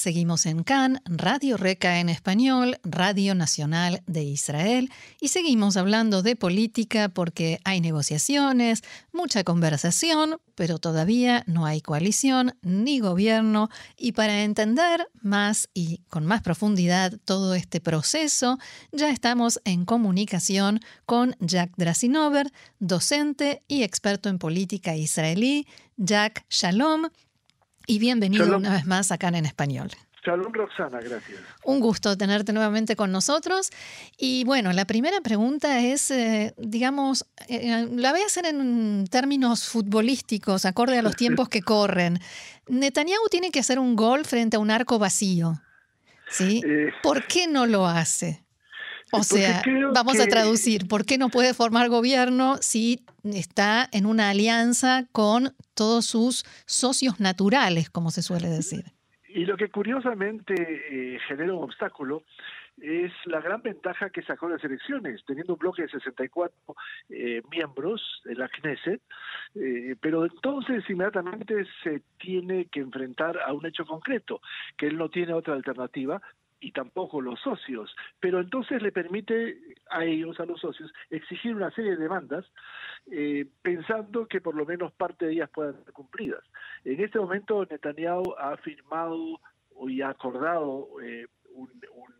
Seguimos en CAN, Radio Reca en español, Radio Nacional de Israel, y seguimos hablando de política porque hay negociaciones, mucha conversación, pero todavía no hay coalición ni gobierno, y para entender más y con más profundidad todo este proceso, ya estamos en comunicación con Jack Drasinover, docente y experto en política israelí. Jack, shalom y bienvenido una vez más acá en español. Shalom Roxana, gracias. Un gusto tenerte nuevamente con nosotros. Y bueno, la primera pregunta es, eh, digamos, eh, la voy a hacer en términos futbolísticos, acorde a los tiempos que corren. Netanyahu tiene que hacer un gol frente a un arco vacío. ¿sí? Eh, ¿Por qué no lo hace? O sea, vamos a traducir, ¿por qué no puede formar gobierno si está en una alianza con todos sus socios naturales, como se suele decir? Y lo que curiosamente eh, genera un obstáculo es la gran ventaja que sacó las elecciones, teniendo un bloque de 64 eh, miembros de la Knesset, eh, pero entonces inmediatamente se tiene que enfrentar a un hecho concreto, que él no tiene otra alternativa y tampoco los socios, pero entonces le permite a ellos, a los socios, exigir una serie de demandas eh, pensando que por lo menos parte de ellas puedan ser cumplidas. En este momento Netanyahu ha firmado y ha acordado eh, un,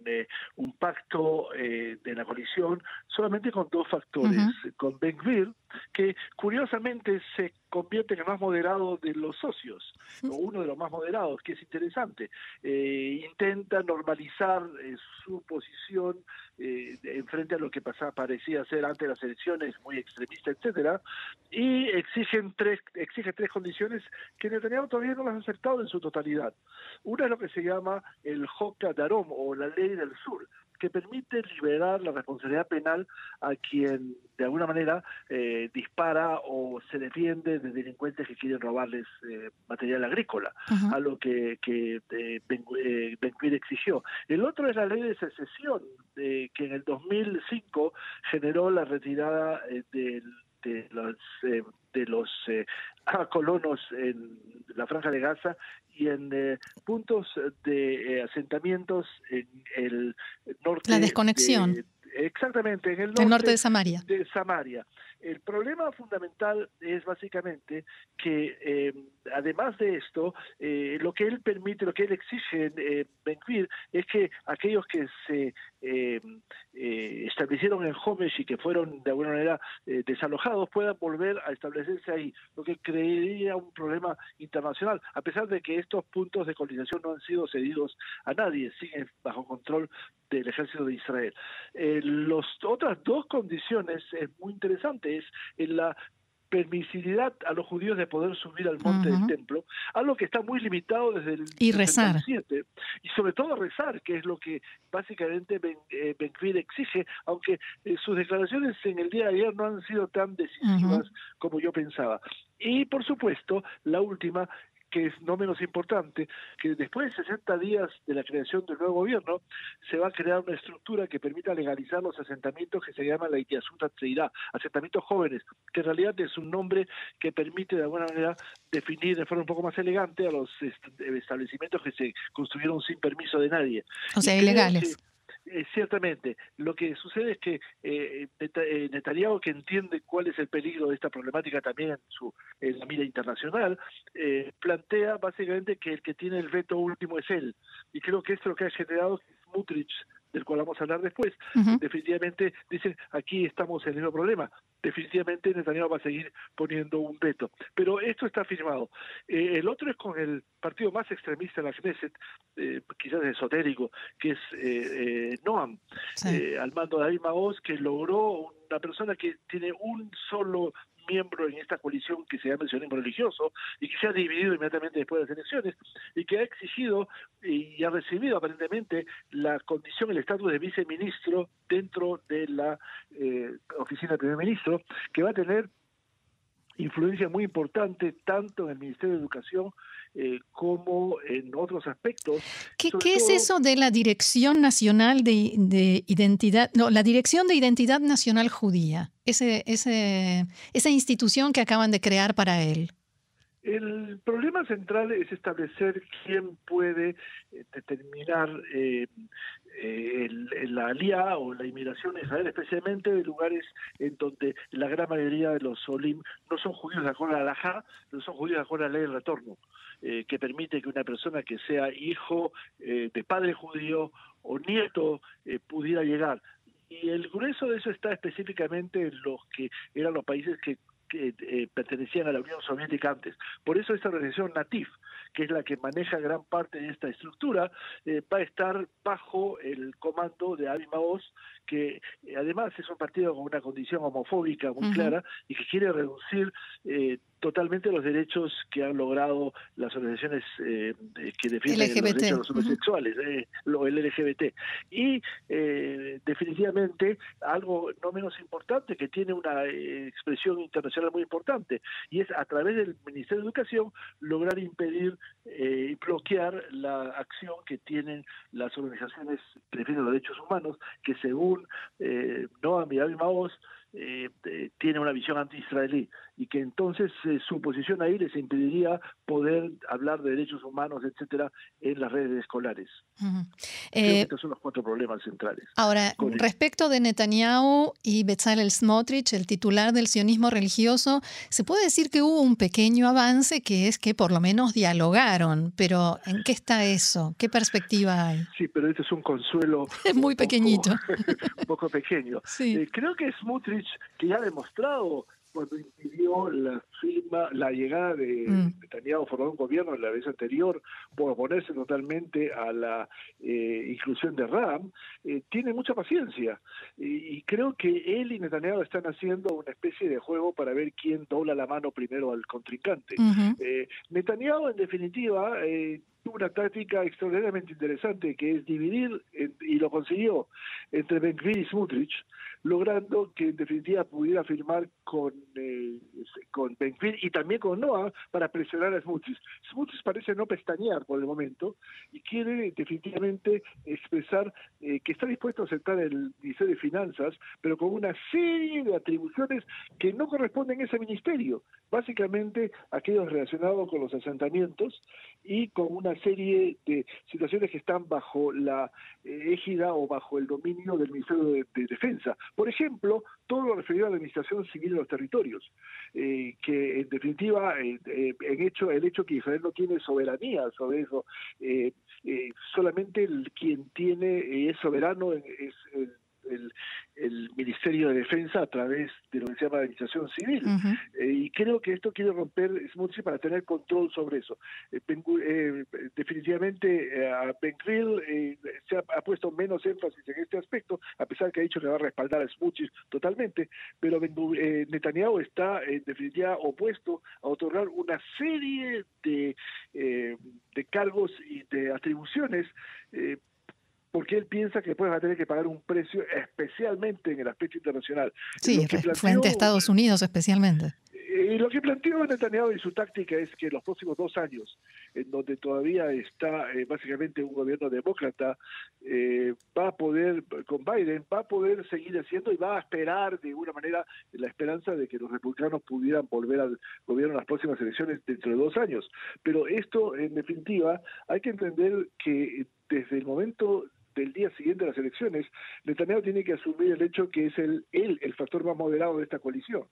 eh, un, pacto de la coalición solamente con dos factores, con Ben Gvir, que curiosamente se convierte en el más moderado de los socios, o uno de los más moderados, que es interesante. Eh, intenta normalizar eh, su posición eh, en frente a lo que pasaba, parecía ser antes de las elecciones, muy extremista, etcétera, y exigen tres, exige tres condiciones que Netanyahu todavía no las ha aceptado en su totalidad. Una es lo que se llama el Hoka Darom, o la ley del sur, que permite liberar la responsabilidad penal a quien de alguna manera eh, dispara o se defiende de delincuentes que quieren robarles eh, material agrícola, a lo que, que eh, ben, exigió. El otro es la ley de secesión, que en el 2005 generó la retirada del de los de los colonos en la franja de Gaza y en eh, puntos de eh, asentamientos en el norte. La desconexión. exactamente, en el norte, de Samaria. De Samaria. El problema fundamental es básicamente que, eh, además de esto, lo que él permite, lo que él exige en Benquir es que aquellos que se establecieron en Homesh y que fueron de alguna manera desalojados puedan volver a establecerse ahí, lo que crearía un problema internacional, a pesar de que estos puntos de colonización no han sido cedidos a nadie, siguen bajo control del ejército de Israel. Eh, las otras dos condiciones es muy interesante, es en la permisibilidad a los judíos de poder subir al monte del templo, algo que está muy limitado desde el y rezar. y sobre todo rezar, que es lo que básicamente Ben, eh, exige, aunque eh, sus declaraciones en el día de ayer no han sido tan decisivas como yo pensaba. Y por supuesto, la última que es no menos importante, que después de 60 días de la creación del nuevo gobierno, se va a crear una estructura que permita legalizar los asentamientos que se llaman la Itiasuta Tzeirá, asentamientos jóvenes, que en realidad es un nombre que permite de alguna manera definir de forma un poco más elegante a los establecimientos que se construyeron sin permiso de nadie. O sea, ilegales. Eh, ciertamente, lo que sucede es que eh, eh, Netanyahu, que entiende cuál es el peligro de esta problemática también en, su, la mira internacional, eh, plantea básicamente que el que tiene el veto último es él. Y creo que esto es lo que ha generado Smutrich del cual vamos a hablar después, definitivamente dicen aquí estamos en el mismo problema. Definitivamente Netanyahu va a seguir poniendo un veto. Pero esto está firmado. Eh, el otro es con el partido más extremista en la Knesset, eh, quizás esotérico, que es eh, Noam, al mando de David Maoz, que logró una persona que tiene un solo miembro en esta coalición que se llama el sionismo religioso y que se ha dividido inmediatamente después de las elecciones y que ha exigido y ha recibido aparentemente la condición, el estatus de viceministro dentro de la eh, oficina del primer ministro, que va a tener influencia muy importante tanto en el Ministerio de Educación como en otros aspectos. ¿Qué, es eso de la Dirección Nacional de, de, Identidad, no, la Dirección de Identidad Nacional Judía, ese, ese, esa institución que acaban de crear para él? El problema central es establecer quién puede eh, determinar eh, eh, la alía o la inmigración en Israel, especialmente de lugares en donde la gran mayoría de los solim no son judíos de acuerdo a la Alajá, no son judíos de acuerdo a la ley del retorno, que permite que una persona que sea hijo de padre judío o nieto pudiera llegar. Y el grueso de eso está específicamente en los que eran los países que que eh, pertenecían a la Unión Soviética antes. Por eso esta organización NATIF, que es la que maneja gran parte de esta estructura, eh, va a estar bajo el comando de Avi Maoz, que eh, además es un partido con una condición homofóbica muy clara y que quiere reducir totalmente los derechos que han logrado las organizaciones eh, que defienden los derechos de los homosexuales, eh, lo, el LGBT. Y eh, definitivamente algo no menos importante que tiene una eh, expresión internacional muy importante y es a través del Ministerio de Educación lograr impedir y bloquear la acción que tienen las organizaciones que defienden los derechos humanos que según Noam y Avi Maoz eh, tiene una visión anti-israelí y que entonces eh, su posición ahí les impediría poder hablar de derechos humanos, etcétera, en las redes escolares. Eh, estos son los cuatro problemas centrales. Ahora, respecto de Netanyahu y Bezalel Smotrich, el titular del sionismo religioso, se puede decir que hubo un pequeño avance que es que por lo menos dialogaron, pero ¿en qué está eso? ¿Qué perspectiva hay? Sí, pero este es un consuelo. Es muy pequeñito. un poco pequeño. Sí. creo que Smotrich que ya ha demostrado cuando impidió la firma, la llegada de mm. Netanyahu formar un gobierno en la vez anterior por oponerse totalmente a la eh, inclusión de Ram, eh, tiene mucha paciencia y, creo que él y Netanyahu están haciendo una especie de juego para ver quién dobla la mano primero al contrincante. Eh, Netanyahu, en definitiva, tuvo una táctica extraordinariamente interesante que es dividir, y lo consiguió, entre Ben y Smutrich, logrando que en definitiva pudiera firmar con, eh, con Benfir y también con Noah para presionar a Smutis. Smutis parece no pestañear por el momento y quiere definitivamente expresar eh, que está dispuesto a aceptar el Ministerio de Finanzas, pero con una serie de atribuciones que no corresponden a ese ministerio, básicamente aquellos relacionados con los asentamientos y con una serie de situaciones que están bajo la eh, égida o bajo el dominio del Ministerio de Defensa. Por ejemplo, todo lo referido a la administración civil de los territorios, eh, que en definitiva, eh, eh, en hecho, el hecho que Israel no tiene soberanía sobre eso, solamente el, quien tiene es soberano es el el, Ministerio de Defensa a través de lo que se llama Administración Civil. Eh, y creo que esto quiere romper Smoothie para tener control sobre eso. Eh, eh, definitivamente a Ben se ha, puesto menos énfasis en este aspecto, a pesar que ha dicho que va a respaldar a Smoothie totalmente, pero Netanyahu está en definitiva opuesto a otorgar una serie de, de cargos y de atribuciones porque él piensa que después va a tener que pagar un precio especialmente en el aspecto internacional. Sí, frente a Estados Unidos especialmente. Y lo que planteó Netanyahu y su táctica es que los próximos dos años, en donde todavía está eh, básicamente un gobierno demócrata, eh, va a poder, con Biden, va a poder seguir haciendo y va a esperar de alguna manera la esperanza de que los republicanos pudieran volver al gobierno en las próximas elecciones dentro de dos años. Pero esto, en definitiva, hay que entender que desde el momento del día siguiente de las elecciones, Netanyahu tiene que asumir el hecho que es el, él el factor más moderado de esta coalición.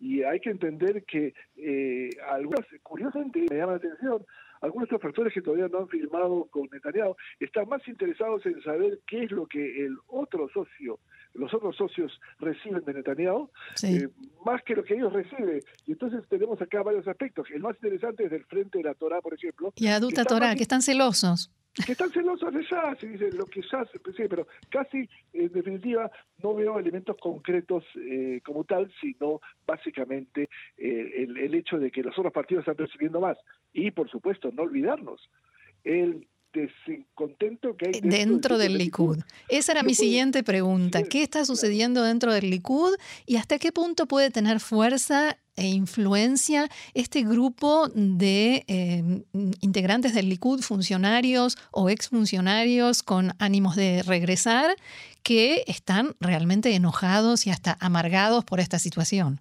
Y hay que entender que eh, algunas, curiosamente, me llama la atención, algunos de estos factores que todavía no han firmado con Netanyahu están más interesados en saber qué es lo que el otro socio, los otros socios reciben de Netanyahu, eh, más que lo que ellos reciben. Y entonces tenemos acá varios aspectos. El más interesante es del Frente de la Torah, por ejemplo. Y Aduta Torah, que están celosos que están celosos de ya, se dice lo que ya, pues sí, pero casi en definitiva no veo elementos concretos eh, como tal, sino básicamente eh, el, el, hecho de que los otros partidos están recibiendo más. Y por supuesto, no olvidarnos, el descontento que hay dentro, del, Likud. Esa era mi siguiente pregunta. ¿Qué está sucediendo dentro del Likud y hasta qué punto puede tener fuerza e influencia este grupo de em, integrantes del Likud, funcionarios o exfuncionarios con ánimos de regresar, que están realmente enojados y hasta amargados por esta situación.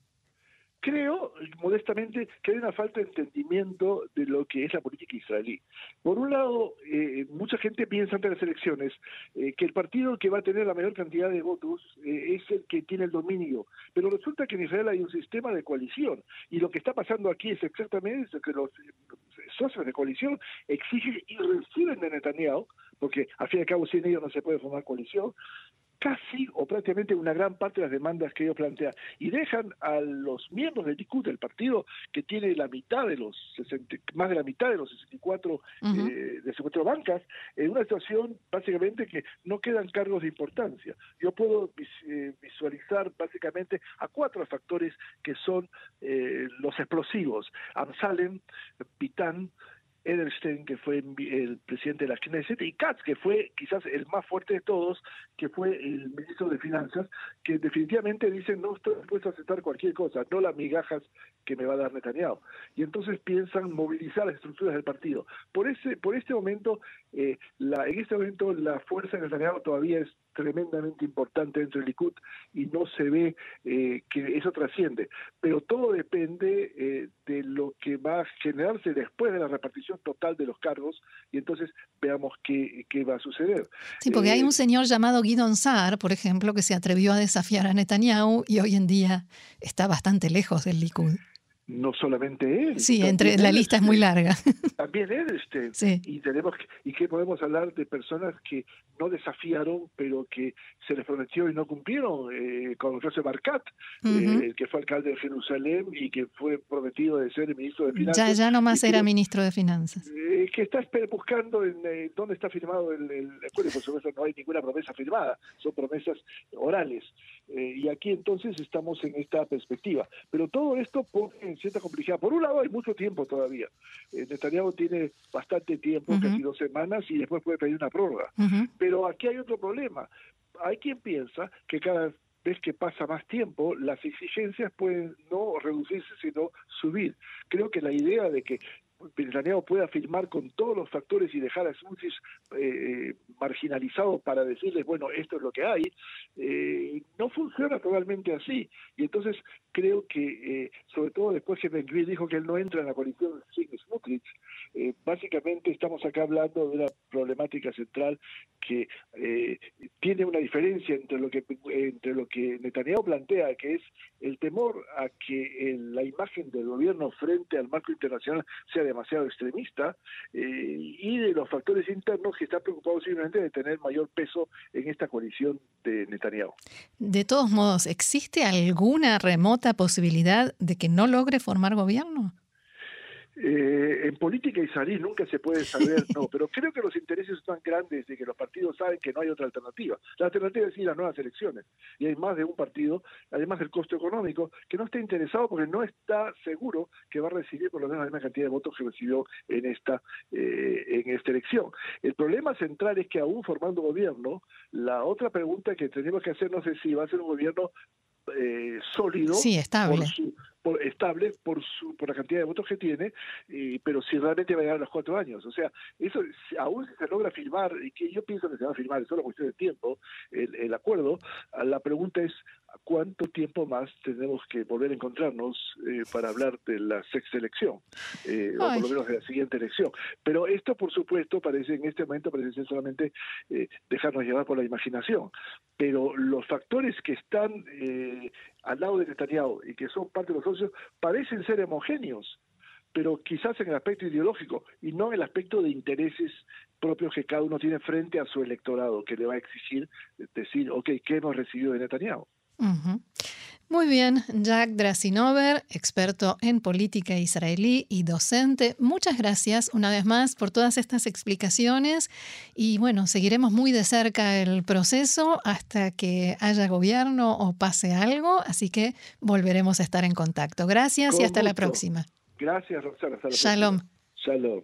Creo, modestamente, que hay una falta de entendimiento de lo que es la política israelí. Por un lado, eh, mucha gente piensa ante las elecciones eh, que el partido que va a tener la mayor cantidad de votos eh, es el que tiene el dominio, pero resulta que en Israel hay un sistema de coalición y lo que está pasando aquí es exactamente eso, que los socios de coalición exigen y reciben de Netanyahu, porque al fin y al cabo sin ellos no se puede formar coalición, casi o prácticamente una gran parte de las demandas que ellos plantean. Y dejan a los miembros del Likud, del partido que tiene la mitad de los 60, más de la mitad de los 64 eh, de 64 bancas en una situación básicamente que no quedan cargos de importancia. Yo puedo eh, visualizar básicamente a cuatro factores que son eh, los explosivos: Amsalem, Pitán, Edelstein, que fue el presidente de la Knesset, y Katz, que fue quizás el más fuerte de todos, que fue el ministro de Finanzas, que definitivamente dicen no estoy dispuesto a aceptar cualquier cosa, no las migajas que me va a dar Netanyahu. Y entonces piensan movilizar las estructuras del partido. Por ese, por este momento, eh, la, en este momento la fuerza de Netanyahu todavía es tremendamente importante dentro del Likud y no se ve eh, que eso trasciende. Pero todo depende eh, de lo que va a generarse después de la repartición total de los cargos y entonces veamos qué, qué va a suceder. Sí, porque hay un eh, señor llamado Guidon Saar, por ejemplo, que se atrevió a desafiar a Netanyahu y hoy en día está bastante lejos del Likud no solamente él. Sí, entre la lista es muy larga. También él, este, sí. y tenemos y que podemos hablar de personas que no desafiaron, pero que se les prometió y no cumplieron, eh, como el caso de Barcat, eh, que fue alcalde de Jerusalén y que fue prometido de ser el ministro de Finanzas. Ya, ya nomás era ministro de Finanzas. Eh, que está buscando en, eh, dónde está firmado el, el, acuerdo, por supuesto no hay ninguna promesa firmada, son promesas orales. Y aquí entonces estamos en esta perspectiva. Pero todo esto pone en cierta complejidad. Por un lado hay mucho tiempo todavía. Netanyahu tiene bastante tiempo, casi dos semanas, y después puede pedir una prórroga. Pero aquí hay otro problema. Hay quien piensa que cada vez que pasa más tiempo, las exigencias pueden no reducirse, sino subir. Creo que la idea de que Netanyahu pueda firmar con todos los factores y dejar a Smutis eh, marginalizado para decirles, bueno, esto es lo que hay, eh, no funciona totalmente así. Y entonces creo que, eh, sobre todo después que Ben dijo que él no entra en la coalición sin Smutrich, eh, básicamente estamos acá hablando de una problemática central que eh, tiene una diferencia entre lo que entre lo que Netanyahu plantea, que es el temor a que la imagen del gobierno frente al marco internacional sea demasiado extremista y de los factores internos que están preocupados simplemente de tener mayor peso en esta coalición de Netanyahu. De todos modos, ¿existe alguna remota posibilidad de que no logre formar gobierno? Eh, en política israelí nunca se puede saber, no, pero creo que los intereses son tan grandes de que los partidos saben que no hay otra alternativa. La alternativa es ir a nuevas elecciones. Y hay más de un partido, además del costo económico, que no está interesado porque no está seguro que va a recibir por lo menos la misma cantidad de votos que recibió en esta, eh, en esta elección. El problema central es que aún formando gobierno, la otra pregunta que tenemos que hacer, no sé si va a ser un gobierno eh, sólido, sí, estable por, estable por su por la cantidad de votos que tiene, pero si realmente va a llegar a los cuatro años. O sea, eso aún si se logra firmar, y que yo pienso que se va a firmar, es solo cuestión de tiempo, el, el acuerdo, la pregunta es cuánto tiempo más tenemos que volver a encontrarnos eh, para hablar de la sexta elección, eh, o por lo menos de la siguiente elección. Pero esto, por supuesto, parece en este momento parece ser solamente eh, dejarnos llevar por la imaginación. Pero los factores que están al lado de Netanyahu y que son parte de los socios parecen ser homogéneos pero quizás en el aspecto ideológico y no en el aspecto de intereses propios que cada uno tiene frente a su electorado, que le va a exigir decir, ok, ¿qué hemos recibido de Netanyahu? Muy bien, Jack Drasinover, experto en política israelí y docente, muchas gracias una vez más por todas estas explicaciones y bueno, seguiremos muy de cerca el proceso hasta que haya gobierno o pase algo, así que volveremos a estar en contacto. Gracias y hasta la próxima. Gracias, Roxana. Shalom. Shalom.